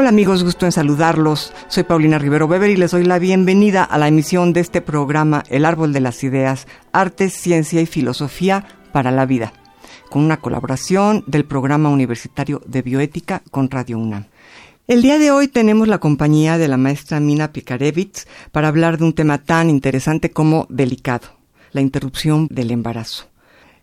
Hola amigos, gusto en saludarlos. Soy Paulina Rivero Weber y les doy la bienvenida a la emisión de este programa El Árbol de las Ideas, Arte, Ciencia y Filosofía para la Vida, con una colaboración del Programa Universitario de Bioética con Radio UNAM. El día de hoy tenemos la compañía de la maestra Mina Pikarevich para hablar de un tema tan interesante como delicado, la interrupción del embarazo.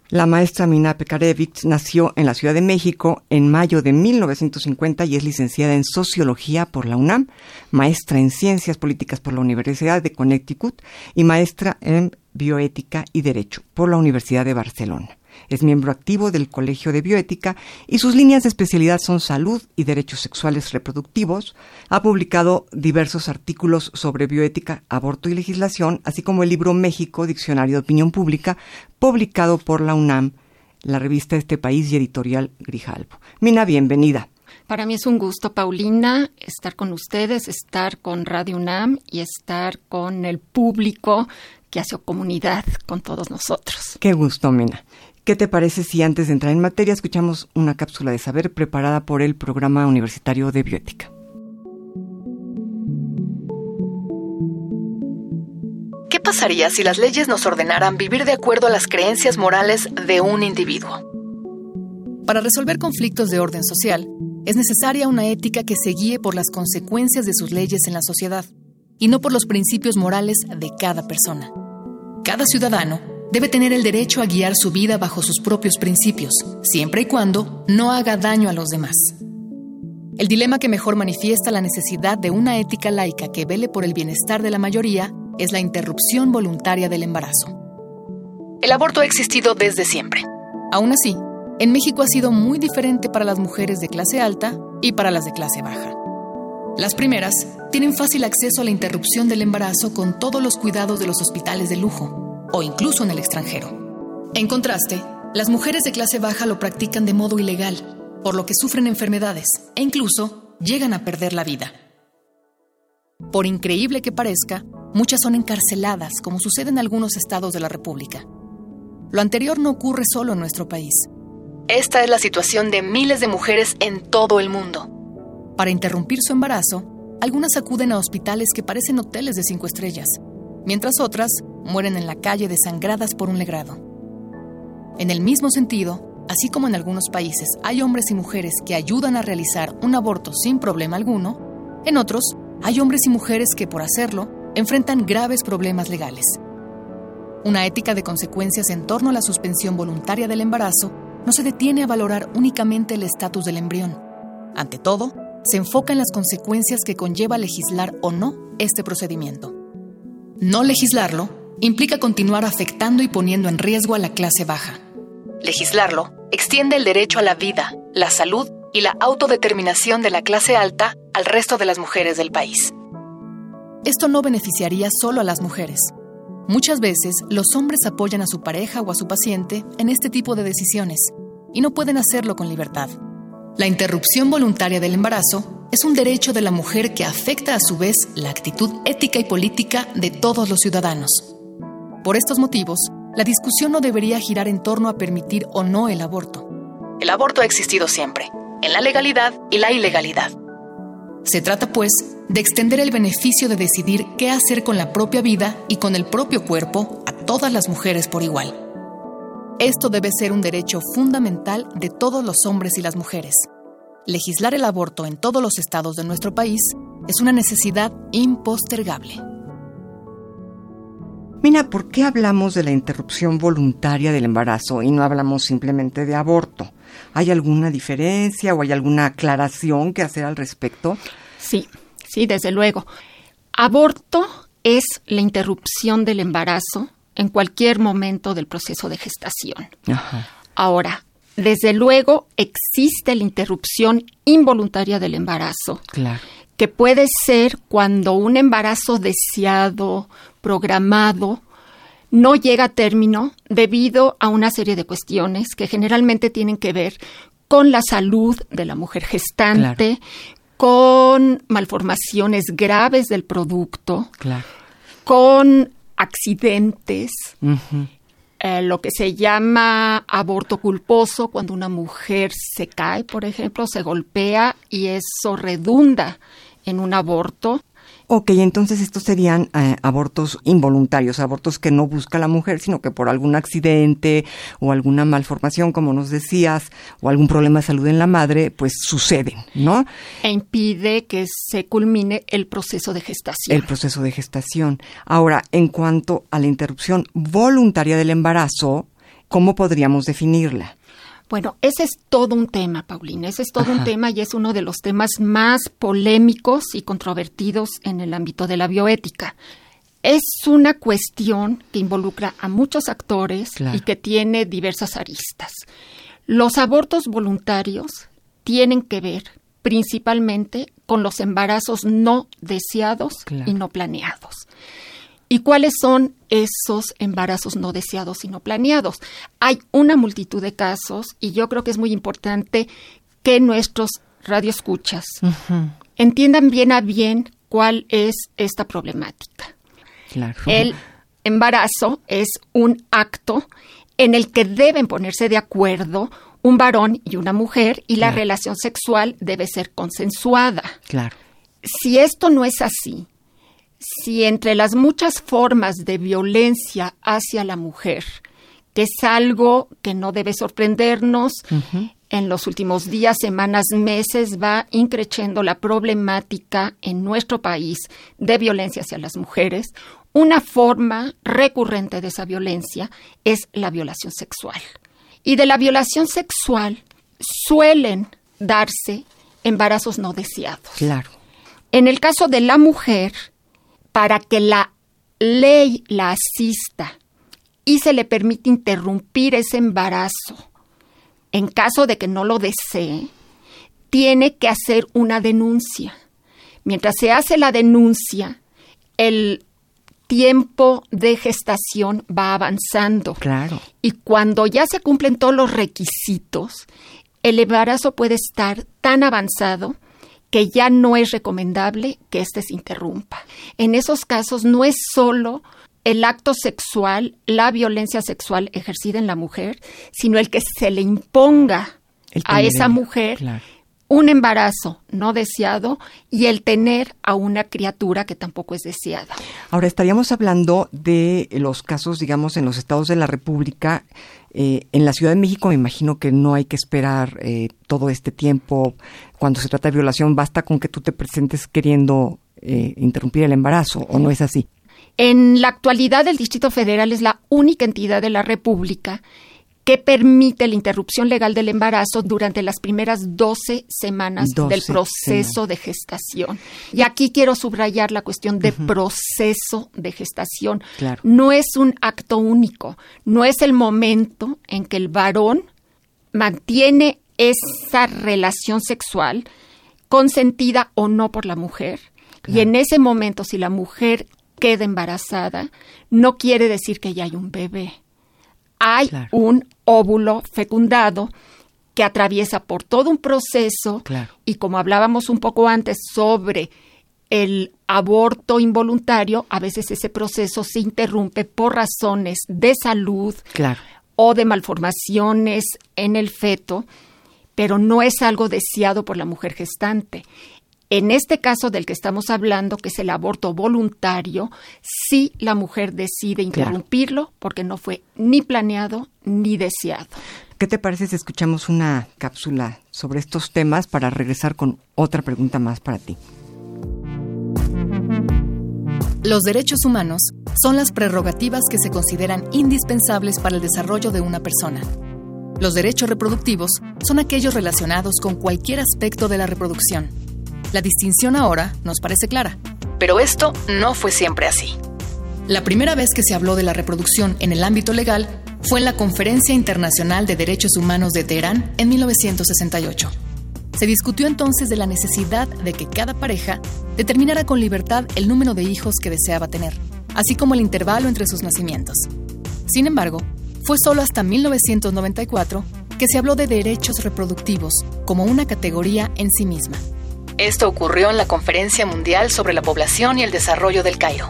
La maestra Mina Pekarevich nació en la Ciudad de México en mayo de 1950 y es licenciada en Sociología por la UNAM, maestra en Ciencias Políticas por la Universidad de Connecticut y maestra en Bioética y Derecho por la Universidad de Barcelona. Es miembro activo del Colegio de Bioética y sus líneas de especialidad son salud y derechos sexuales reproductivos. Ha publicado diversos artículos sobre bioética, aborto y legislación, así como el libro México, Diccionario de Opinión Pública, publicado por la UNAM, la revista de este país y editorial Grijalvo. Mina, bienvenida. Para mí es un gusto, Paulina, estar con ustedes, estar con Radio UNAM y estar con el público que hace comunidad con todos nosotros. Qué gusto, Mina. ¿Qué te parece si antes de entrar en materia escuchamos una cápsula de saber preparada por el Programa Universitario de Bioética? ¿Qué pasaría si las leyes nos ordenaran vivir de acuerdo a las creencias morales de un individuo? Para resolver conflictos de orden social, es necesaria una ética que se guíe por las consecuencias de sus leyes en la sociedad y no por los principios morales de cada persona. Cada ciudadano debe tener el derecho a guiar su vida bajo sus propios principios, siempre y cuando no haga daño a los demás. El dilema que mejor manifiesta la necesidad de una ética laica que vele por el bienestar de la mayoría es la interrupción voluntaria del embarazo. El aborto ha existido desde siempre. Aún así, en México ha sido muy diferente para las mujeres de clase alta y para las de clase baja. Las primeras tienen fácil acceso a la interrupción del embarazo con todos los cuidados de los hospitales de lujo, o incluso en el extranjero. En contraste, las mujeres de clase baja lo practican de modo ilegal, por lo que sufren enfermedades e incluso llegan a perder la vida. Por increíble que parezca, muchas son encarceladas, como sucede en algunos estados de la República. Lo anterior no ocurre solo en nuestro país. Esta es la situación de miles de mujeres en todo el mundo. Para interrumpir su embarazo, algunas acuden a hospitales que parecen hoteles de cinco estrellas, mientras otras mueren en la calle desangradas por un legrado. En el mismo sentido, así como en algunos países hay hombres y mujeres que ayudan a realizar un aborto sin problema alguno, en otros hay hombres y mujeres que por hacerlo enfrentan graves problemas legales. Una ética de consecuencias en torno a la suspensión voluntaria del embarazo no se detiene a valorar únicamente el estatus del embrión. Ante todo, se enfoca en las consecuencias que conlleva legislar o no este procedimiento. No legislarlo implica continuar afectando y poniendo en riesgo a la clase baja. Legislarlo extiende el derecho a la vida, la salud y la autodeterminación de la clase alta al resto de las mujeres del país. Esto no beneficiaría solo a las mujeres. Muchas veces los hombres apoyan a su pareja o a su paciente en este tipo de decisiones y no pueden hacerlo con libertad. La interrupción voluntaria del embarazo es un derecho de la mujer que afecta a su vez la actitud ética y política de todos los ciudadanos. Por estos motivos, la discusión no debería girar en torno a permitir o no el aborto. El aborto ha existido siempre, en la legalidad y la ilegalidad. Se trata, pues, de extender el beneficio de decidir qué hacer con la propia vida y con el propio cuerpo a todas las mujeres por igual. Esto debe ser un derecho fundamental de todos los hombres y las mujeres. Legislar el aborto en todos los estados de nuestro país es una necesidad impostergable. Mina, ¿por qué hablamos de la interrupción voluntaria del embarazo y no hablamos simplemente de aborto? ¿Hay alguna diferencia o hay alguna aclaración que hacer al respecto? Sí, sí, desde luego. Aborto es la interrupción del embarazo en cualquier momento del proceso de gestación. Ahora, desde luego existe la interrupción involuntaria del embarazo. Claro. Que puede ser cuando un embarazo deseado, programado, no llega a término debido a una serie de cuestiones que generalmente tienen que ver con la salud de la mujer gestante, con malformaciones graves del producto, con accidentes, eh, lo que se llama aborto culposo, cuando una mujer se cae, por ejemplo, se golpea y eso redunda en un aborto. Ok, entonces estos serían eh, abortos involuntarios, abortos que no busca la mujer, sino que por algún accidente o alguna malformación, como nos decías, o algún problema de salud en la madre, pues suceden, ¿no? E impide que se culmine el proceso de gestación. El proceso de gestación. Ahora, en cuanto a la interrupción voluntaria del embarazo, ¿cómo podríamos definirla? Bueno, ese es todo un tema, Paulina. Ese es todo un tema y es uno de los temas más polémicos y controvertidos en el ámbito de la bioética. Es una cuestión que involucra a muchos actores y que tiene diversas aristas. Los abortos voluntarios tienen que ver principalmente con los embarazos no deseados y no planeados. ¿Y cuáles son esos embarazos no deseados y no planeados? Hay una multitud de casos y yo creo que es muy importante que nuestros radioescuchas entiendan bien a bien cuál es esta problemática. El embarazo es un acto en el que deben ponerse de acuerdo un varón y una mujer y la relación sexual debe ser consensuada. Claro. Si esto no es así, si entre las muchas formas de violencia hacia la mujer, que es algo que no debe sorprendernos, en los últimos días, semanas, meses va increciendo la problemática en nuestro país de violencia hacia las mujeres. Una forma recurrente de esa violencia es la violación sexual. Y de la violación sexual suelen darse embarazos no deseados. Claro. En el caso de la mujer, para que la ley la asista y se le permite interrumpir ese embarazo en caso de que no lo desee, tiene que hacer una denuncia. Mientras se hace la denuncia, el tiempo de gestación va avanzando. Claro. Y cuando ya se cumplen todos los requisitos, el embarazo puede estar tan avanzado que ya no es recomendable que éste se interrumpa. En esos casos no es solo el acto sexual, la violencia sexual ejercida en la mujer, sino el que se le imponga a esa mujer un embarazo no deseado y el tener a una criatura que tampoco es deseada. Ahora estaríamos hablando de los casos, digamos, en los estados de la República. Eh, en la Ciudad de México me imagino que no hay que esperar eh, todo este tiempo cuando se trata de violación. Basta con que tú te presentes queriendo eh, interrumpir el embarazo, ¿o no es así? En la actualidad, el Distrito Federal es la única entidad de la República que permite la interrupción legal del embarazo durante las primeras 12 semanas del proceso de gestación. Y aquí quiero subrayar la cuestión de proceso de gestación. No es un acto único, no es el momento en que el varón mantiene esa relación sexual consentida o no por la mujer. Y en ese momento, si la mujer queda embarazada, no quiere decir que ya hay un bebé hay un óvulo fecundado que atraviesa por todo un proceso y como hablábamos un poco antes sobre el aborto involuntario, a veces ese proceso se interrumpe por razones de salud o de malformaciones en el feto, pero no es algo deseado por la mujer gestante. En este caso del que estamos hablando, que es el aborto voluntario, sí la mujer decide interrumpirlo porque no fue ni planeado ni deseado. ¿Qué te parece si escuchamos una cápsula sobre estos temas para regresar con otra pregunta más para ti? Los derechos humanos son las prerrogativas que se consideran indispensables para el desarrollo de una persona. Los derechos reproductivos son aquellos relacionados con cualquier aspecto de la reproducción la distinción ahora nos parece clara, pero esto no fue siempre así. La primera vez que se habló de la reproducción en el ámbito legal fue en la Conferencia Internacional de Derechos Humanos de Teherán en 1968. Se discutió entonces de la necesidad de que cada pareja determinara con libertad el número de hijos que deseaba tener, así como el intervalo entre sus nacimientos. Sin embargo, fue solo hasta 1994 que se habló de derechos reproductivos como una categoría en sí misma. Esto ocurrió en la Conferencia Mundial sobre la Población y el Desarrollo del Cairo.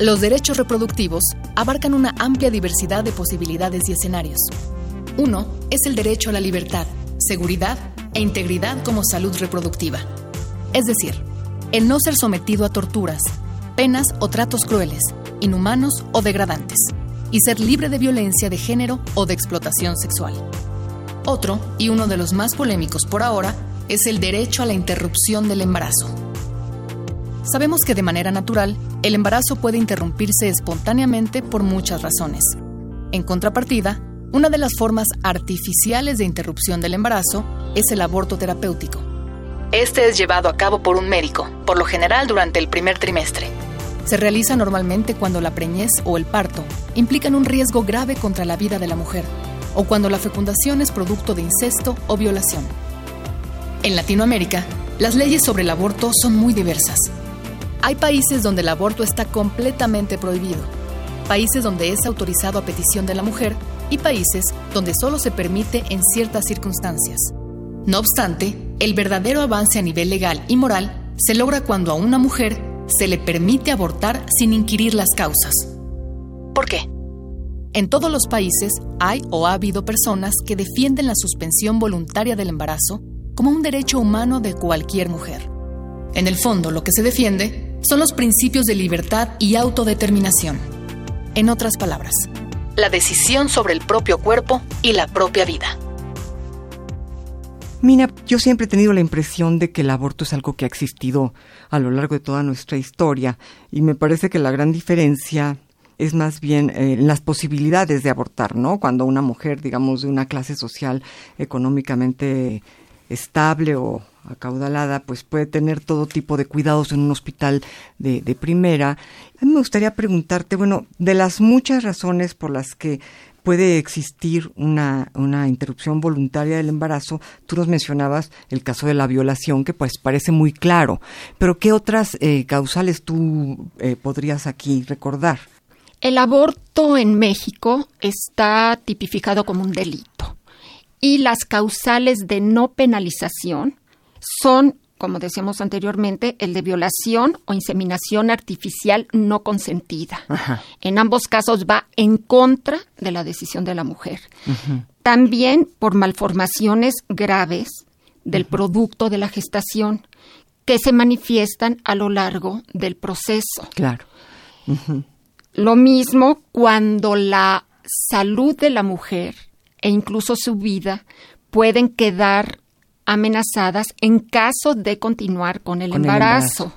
Los derechos reproductivos abarcan una amplia diversidad de posibilidades y escenarios. Uno es el derecho a la libertad, seguridad e integridad como salud reproductiva. Es decir, el no ser sometido a torturas, penas o tratos crueles, inhumanos o degradantes, y ser libre de violencia de género o de explotación sexual. Otro, y uno de los más polémicos por ahora, es el derecho a la interrupción del embarazo. Sabemos que de manera natural, el embarazo puede interrumpirse espontáneamente por muchas razones. En contrapartida, una de las formas artificiales de interrupción del embarazo es el aborto terapéutico. Este es llevado a cabo por un médico, por lo general durante el primer trimestre. Se realiza normalmente cuando la preñez o el parto implican un riesgo grave contra la vida de la mujer, o cuando la fecundación es producto de incesto o violación. En Latinoamérica, las leyes sobre el aborto son muy diversas. Hay países donde el aborto está completamente prohibido, países donde es autorizado a petición de la mujer y países donde solo se permite en ciertas circunstancias. No obstante, el verdadero avance a nivel legal y moral se logra cuando a una mujer se le permite abortar sin inquirir las causas. ¿Por qué? En todos los países hay o ha habido personas que defienden la suspensión voluntaria del embarazo como un derecho humano de cualquier mujer. En el fondo, lo que se defiende son los principios de libertad y autodeterminación. En otras palabras, la decisión sobre el propio cuerpo y la propia vida. Mina, yo siempre he tenido la impresión de que el aborto es algo que ha existido a lo largo de toda nuestra historia y me parece que la gran diferencia es más bien eh, las posibilidades de abortar, ¿no? Cuando una mujer, digamos, de una clase social económicamente estable o acaudalada, pues puede tener todo tipo de cuidados en un hospital de, primera. A mí me gustaría preguntarte, bueno, de las muchas razones por las que puede existir una, una interrupción voluntaria del embarazo, tú nos mencionabas el caso de la violación, que pues parece muy claro, pero ¿qué otras eh, causales tú eh, podrías aquí recordar? El aborto en México está tipificado como un delito y las causales de no penalización son, como decíamos anteriormente, el de violación o inseminación artificial no consentida. En ambos casos va en contra de la decisión de la mujer. También por malformaciones graves del producto de la gestación que se manifiestan a lo largo del proceso. Claro. Lo mismo cuando la salud de la mujer e incluso su vida pueden quedar amenazadas en caso de continuar con el embarazo.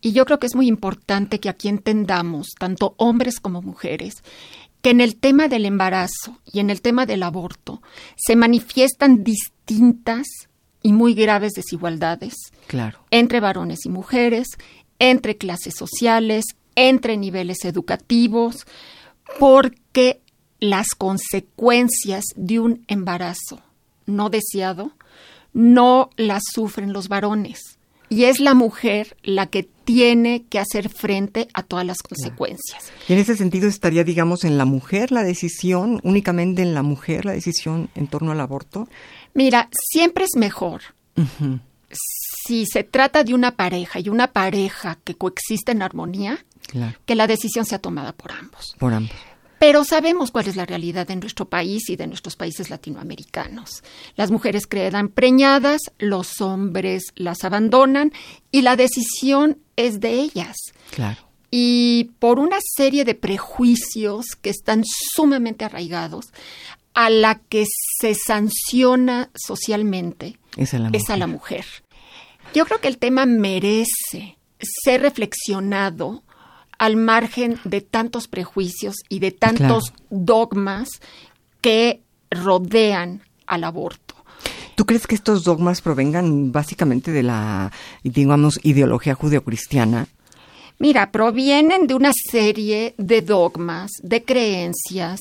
Y yo creo que es muy importante que aquí entendamos, tanto hombres como mujeres, que en el tema del embarazo y en el tema del aborto se manifiestan distintas y muy graves desigualdades claro. entre varones y mujeres, entre clases sociales, entre niveles educativos, porque las consecuencias de un embarazo no deseado no las sufren los varones. Y es la mujer la que tiene que hacer frente a todas las consecuencias. Y en ese sentido estaría, digamos, en la mujer la decisión, únicamente en la mujer la decisión en torno al aborto. Mira, siempre es mejor. Si se trata de una pareja y una pareja que coexiste en armonía, que la decisión sea tomada por ambos. Por ambos. Pero sabemos cuál es la realidad de nuestro país y de nuestros países latinoamericanos. Las mujeres quedan preñadas, los hombres las abandonan y la decisión es de ellas. Claro. Y por una serie de prejuicios que están sumamente arraigados, a la que se sanciona socialmente es a la mujer. Es a la mujer. Yo creo que el tema merece ser reflexionado al margen de tantos prejuicios y de tantos dogmas que rodean al aborto. ¿Tú crees que estos dogmas provengan básicamente de la, digamos, ideología judeocristiana? Mira, provienen de una serie de dogmas, de creencias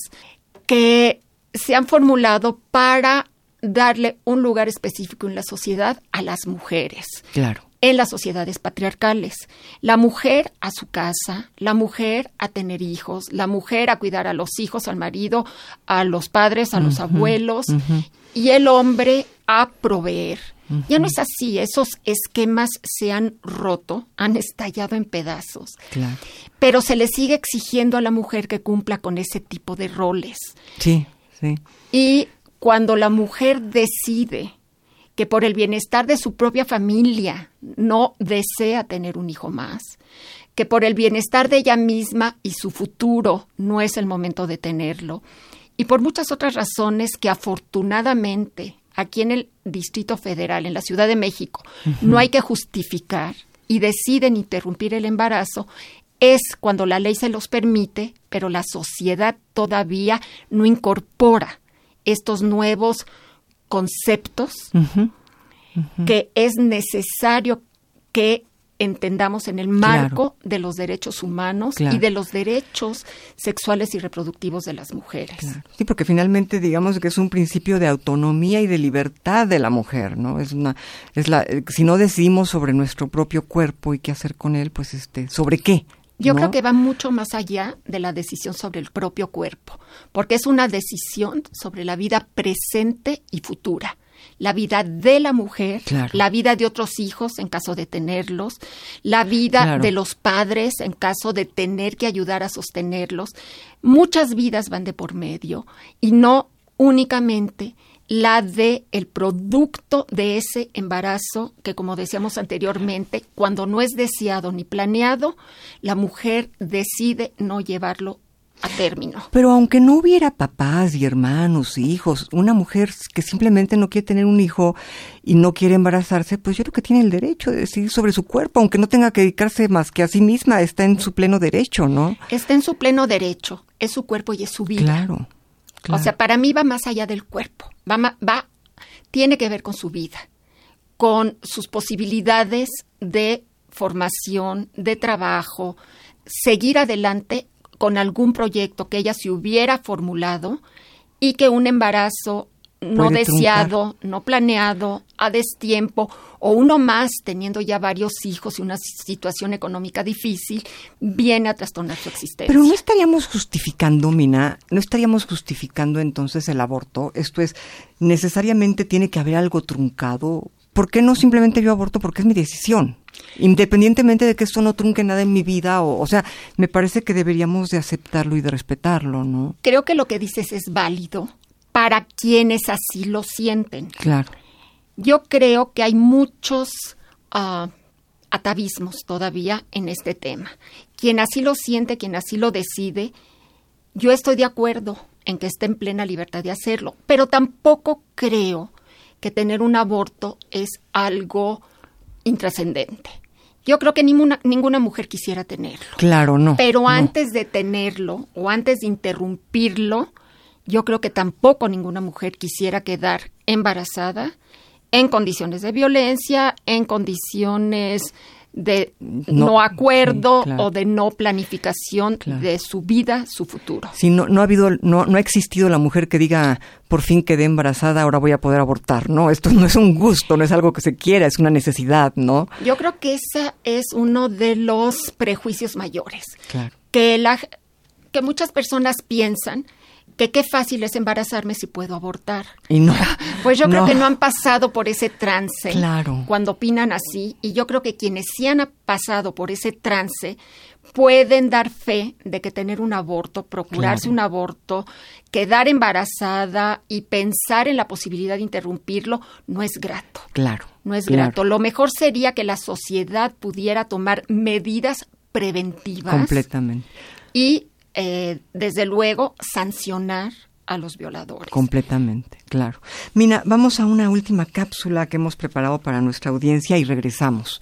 que se han formulado para darle un lugar específico en la sociedad a las mujeres. Claro. En las sociedades patriarcales. La mujer a su casa, la mujer a tener hijos, la mujer a cuidar a los hijos, al marido, a los padres, a los abuelos, y el hombre a proveer. Ya no es así, esos esquemas se han roto, han estallado en pedazos. Claro. Pero se le sigue exigiendo a la mujer que cumpla con ese tipo de roles. Sí, sí. Y cuando la mujer decide que por el bienestar de su propia familia no desea tener un hijo más, que por el bienestar de ella misma y su futuro no es el momento de tenerlo, y por muchas otras razones que afortunadamente aquí en el Distrito Federal, en la Ciudad de México, no hay que justificar y deciden interrumpir el embarazo, es cuando la ley se los permite, pero la sociedad todavía no incorpora estos nuevos conceptos que es necesario que entendamos en el marco de los derechos humanos y de los derechos sexuales y reproductivos de las mujeres. Sí, porque finalmente digamos que es un principio de autonomía y de libertad de la mujer, ¿no? Es una es la si no decimos sobre nuestro propio cuerpo y qué hacer con él, pues este, ¿sobre qué? Yo creo que va mucho más allá de la decisión sobre el propio cuerpo, porque es una decisión sobre la vida presente y futura. La vida de la mujer, la vida de otros hijos en caso de tenerlos, la vida de los padres en caso de tener que ayudar a sostenerlos. Muchas vidas van de por medio y no únicamente la de el producto de ese embarazo que como decíamos anteriormente, cuando no es deseado ni planeado, la mujer decide no llevarlo a término. Pero aunque no hubiera papás y hermanos, hijos, una mujer que simplemente no quiere tener un hijo y no quiere embarazarse, pues yo creo que tiene el derecho de decidir sobre su cuerpo, aunque no tenga que dedicarse más que a sí misma, está en su pleno derecho, ¿no? Está en su pleno derecho, es su cuerpo y es su vida. Claro. O sea, para mí va más allá del cuerpo, va, va, tiene que ver con su vida, con sus posibilidades de formación, de trabajo, seguir adelante con algún proyecto que ella se hubiera formulado y que un embarazo no deseado, no planeado, a destiempo, o uno más teniendo ya varios hijos y una situación económica difícil, viene a trastornar su existencia. Pero no estaríamos justificando, Mina, no estaríamos justificando entonces el aborto. Esto es, necesariamente tiene que haber algo truncado. ¿Por qué no simplemente yo aborto? Porque es mi decisión. Independientemente de que esto no trunque nada en mi vida, o, o sea, me parece que deberíamos de aceptarlo y de respetarlo, ¿no? Creo que lo que dices es válido para quienes así lo sienten. Claro. Yo creo que hay muchos ah, atavismos todavía en este tema. Quien así lo siente, quien así lo decide, yo estoy de acuerdo en que esté en plena libertad de hacerlo, pero tampoco creo que tener un aborto es algo intrascendente. Yo creo que ninguna, ninguna mujer quisiera tenerlo. Claro, no. Pero antes de tenerlo o antes de interrumpirlo, yo creo que tampoco ninguna mujer quisiera quedar embarazada en condiciones de violencia, en condiciones de no, acuerdo o de no planificación de su vida, su futuro. Sí, no, no ha habido, no, no ha existido la mujer que diga por fin quedé embarazada, ahora voy a poder abortar, ¿no? Esto no es un gusto, no es algo que se quiera, es una necesidad, ¿no? Yo creo que ese es uno de los prejuicios mayores. Claro. Que la que muchas personas piensan que qué fácil es embarazarme si puedo abortar. Y no. Pues yo creo que no han pasado por ese trance. Claro. Cuando opinan así. Y yo creo que quienes sí han pasado por ese trance pueden dar fe de que tener un aborto, procurarse un aborto, quedar embarazada y pensar en la posibilidad de interrumpirlo no es grato. Claro. No es grato. Lo mejor sería que la sociedad pudiera tomar medidas preventivas. Completamente. Y eh, desde luego, sancionar a los violadores. Completamente, claro. Mina, vamos a una última cápsula que hemos preparado para nuestra audiencia y regresamos.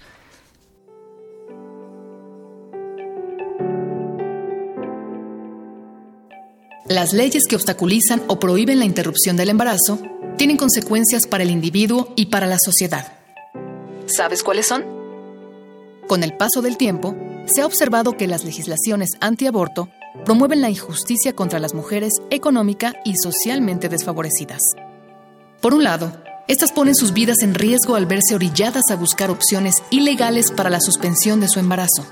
Las leyes que obstaculizan o prohíben la interrupción del embarazo tienen consecuencias para el individuo y para la sociedad. ¿Sabes cuáles son? Con el paso del tiempo, se ha observado que las legislaciones antiaborto promueven la injusticia contra las mujeres económica y socialmente desfavorecidas. Por un lado, estas ponen sus vidas en riesgo al verse orilladas a buscar opciones ilegales para la suspensión de su embarazo.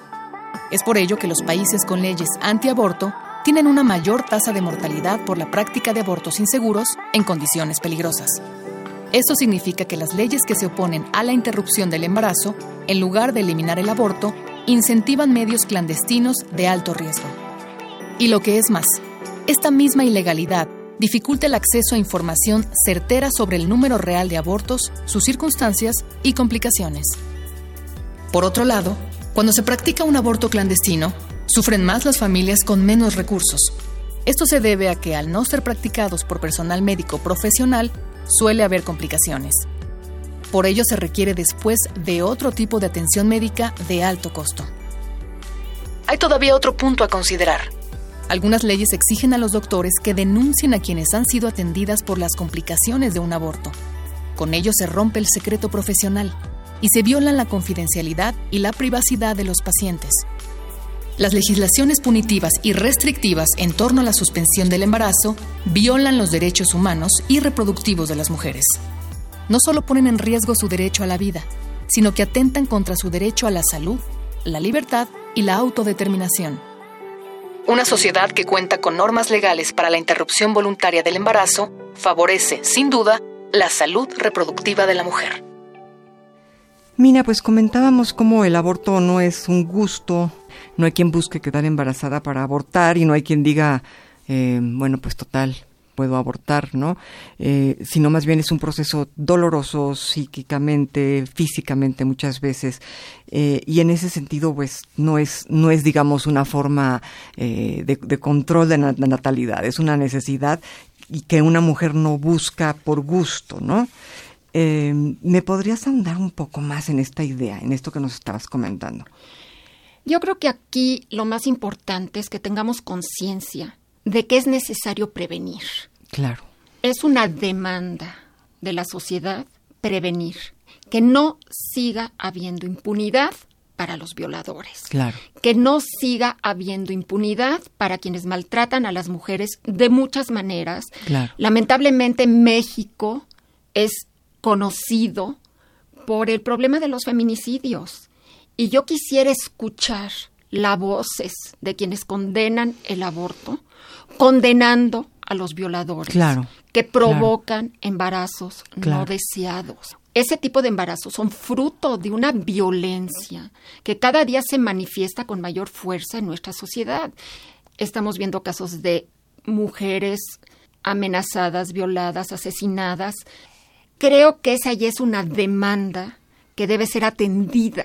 Es por ello que los países con leyes antiaborto tienen una mayor tasa de mortalidad por la práctica de abortos inseguros en condiciones peligrosas. Esto significa que las leyes que se oponen a la interrupción del embarazo, en lugar de eliminar el aborto, incentivan medios clandestinos de alto riesgo. Y lo que es más, esta misma ilegalidad dificulta el acceso a información certera sobre el número real de abortos, sus circunstancias y complicaciones. Por otro lado, cuando se practica un aborto clandestino, sufren más las familias con menos recursos. Esto se debe a que al no ser practicados por personal médico profesional, suele haber complicaciones. Por ello se requiere después de otro tipo de atención médica de alto costo. Hay todavía otro punto a considerar. Algunas leyes exigen a los doctores que denuncien a quienes han sido atendidas por las complicaciones de un aborto. Con ello se rompe el secreto profesional y se violan la confidencialidad y la privacidad de los pacientes. Las legislaciones punitivas y restrictivas en torno a la suspensión del embarazo violan los derechos humanos y reproductivos de las mujeres. No solo ponen en riesgo su derecho a la vida, sino que atentan contra su derecho a la salud, la libertad y la autodeterminación. Una sociedad que cuenta con normas legales para la interrupción voluntaria del embarazo favorece, sin duda, la salud reproductiva de la mujer. Mina, pues comentábamos cómo el aborto no es un gusto, no hay quien busque quedar embarazada para abortar y no hay quien diga, eh, bueno, pues total, puedo abortar, ¿no? Eh, sino más bien es un proceso doloroso psíquicamente, físicamente muchas veces, eh, y en ese sentido, pues no es, no es digamos, una forma de, de, control de la natalidad, es una necesidad y que una mujer no busca por gusto, ¿no? ¿Me podrías ahondar un poco más en esta idea, en esto que nos estabas comentando? Yo creo que aquí lo más importante es que tengamos conciencia de que es necesario prevenir. Claro. Es una demanda de la sociedad prevenir, que no siga habiendo impunidad para los violadores. Claro. Que no siga habiendo impunidad para quienes maltratan a las mujeres de muchas maneras. Claro. Lamentablemente México es conocido por el problema de los feminicidios. Y yo quisiera escuchar las voces de quienes condenan el aborto, condenando a los violadores que provocan embarazos no deseados. Ese tipo de embarazos son fruto de una violencia que cada día se manifiesta con mayor fuerza en nuestra sociedad. Estamos viendo casos de mujeres amenazadas, violadas, asesinadas. Creo que esa ya es una demanda que debe ser atendida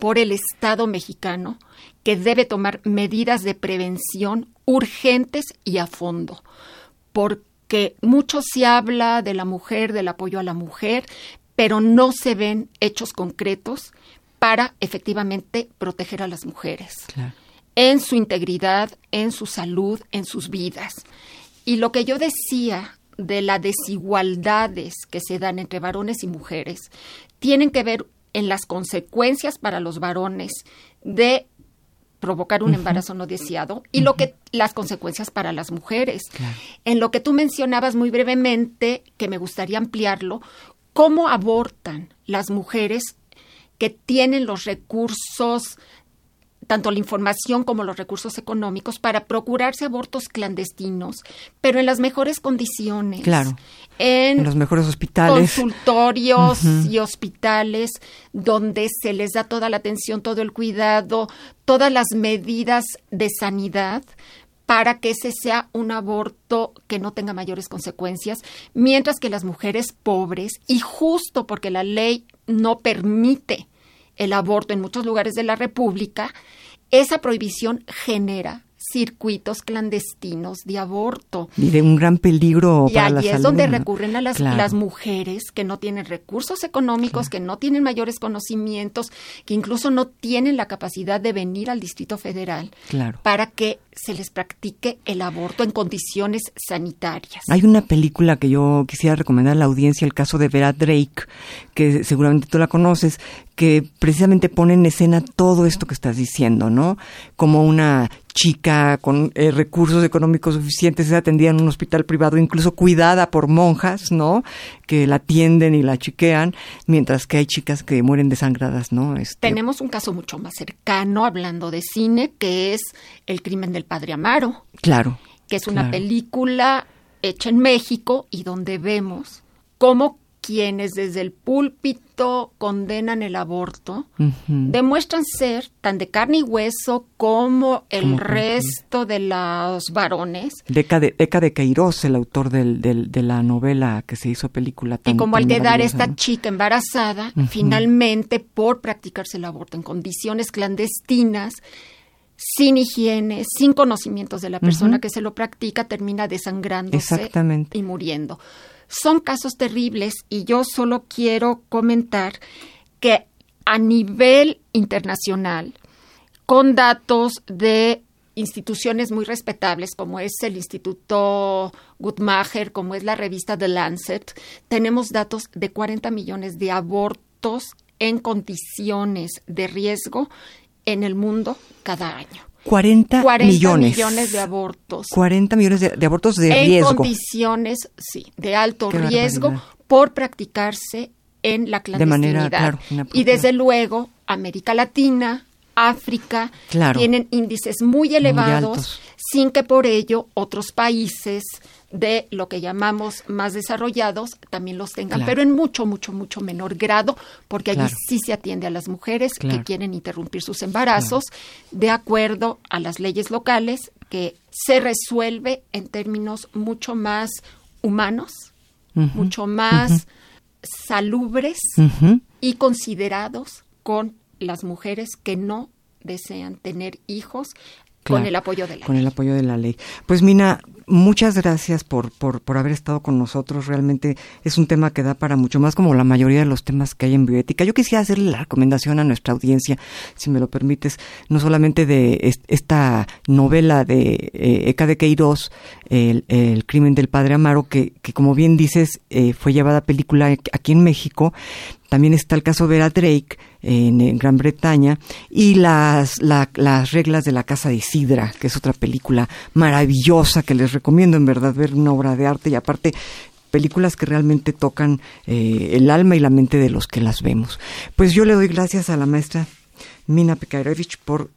por el Estado mexicano, que debe tomar medidas de prevención urgentes y a fondo, porque mucho se habla de la mujer, del apoyo a la mujer, pero no se ven hechos concretos para efectivamente proteger a las mujeres en su integridad, en su salud, en sus vidas. Y lo que yo decía de las desigualdades que se dan entre varones y mujeres tienen que ver en las consecuencias para los varones de provocar un embarazo no deseado y lo que las consecuencias para las mujeres. En lo que tú mencionabas muy brevemente, que me gustaría ampliarlo, cómo abortan las mujeres que tienen los recursos tanto la información como los recursos económicos para procurarse abortos clandestinos, pero en las mejores condiciones. Claro. En, los mejores hospitales. Consultorios y hospitales donde se les da toda la atención, todo el cuidado, todas las medidas de sanidad para que ese sea un aborto que no tenga mayores consecuencias, mientras que las mujeres pobres, y justo porque la ley no permite el aborto en muchos lugares de la República, esa prohibición genera circuitos clandestinos de aborto. Y de un gran peligro y para la salud. Y es donde recurren a las, las, mujeres que no tienen recursos económicos, que no tienen mayores conocimientos, que incluso no tienen la capacidad de venir al Distrito Federal claro. para que se les practique el aborto en condiciones sanitarias. Hay una película que yo quisiera recomendar a la audiencia, el caso de Vera Drake, que seguramente tú la conoces, que precisamente pone en escena todo esto que estás diciendo, ¿no? Como una chica con eh, recursos económicos suficientes es atendida en un hospital privado, incluso cuidada por monjas, ¿no? Que la atienden y la chiquean, mientras que hay chicas que mueren desangradas, ¿no? Este... Tenemos un caso mucho más cercano, hablando de cine, que es El crimen del padre Amaro. Claro. Que es una película hecha en México y donde vemos cómo quienes desde el púlpito condenan el aborto demuestran ser tan de carne y hueso como el resto de los varones. Deca de, Deca de Queiroz, el autor del, de la novela que se hizo película. y como al quedar esta chica embarazada, finalmente por practicarse el aborto en condiciones clandestinas, sin higiene, sin conocimientos de la persona que se lo practica, termina desangrándose y muriendo. Son casos terribles y yo solo quiero comentar que a nivel internacional, con datos de instituciones muy respetables como es el Instituto Guttmacher, como es la revista The Lancet, tenemos datos de 40 millones de abortos en condiciones de riesgo en el mundo cada año. 40, 40 millones. de abortos. 40 millones de, abortos de riesgo. En condiciones, sí, de alto riesgo por practicarse en la clandestinidad. De manera, claro, y desde luego, América Latina, África, tienen índices muy elevados, sin que por ello otros países de lo que llamamos más desarrollados también los tengan, pero en mucho, mucho, mucho menor grado, porque allí sí se atiende a las mujeres que quieren interrumpir sus embarazos de acuerdo a las leyes locales, que se resuelve en términos mucho más humanos, mucho más salubres y considerados con las mujeres que no desean tener hijos con el apoyo de la con ley. el apoyo de la ley. Pues Mina, muchas gracias por, por, por haber estado con nosotros. Realmente es un tema que da para mucho más, como la mayoría de los temas que hay en bioética. Yo quisiera hacerle la recomendación a nuestra audiencia, si me lo permites, no solamente de esta novela de eh, Eka de Queiroz, el, el, crimen del padre Amaro, que, que como bien dices, eh, fue llevada a película aquí en México, también está el caso Vera Drake en, Gran Bretaña y las, las reglas de la Casa de Sidra, que es otra película maravillosa que les recomiendo en verdad ver una obra de arte y aparte películas que realmente tocan eh, el alma y la mente de los que las vemos. Pues yo le doy gracias a la maestra Mina Pekarovich por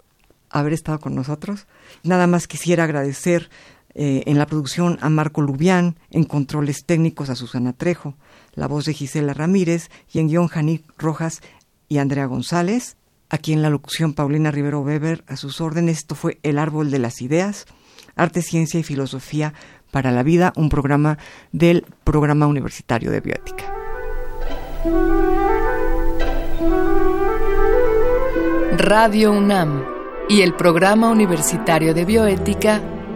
haber estado con nosotros. Nada más quisiera agradecer eh, en la producción a Marco Lubián, en controles técnicos a Susana Trejo, la voz de Gisela Ramírez y en guion Janik Rojas y Andrea González. Aquí en la locución Paulina Rivero Weber a sus órdenes. Esto fue El Árbol de las Ideas, Arte, Ciencia y Filosofía para la Vida, un programa del Programa Universitario de Bioética. Radio UNAM y el Programa Universitario de Bioética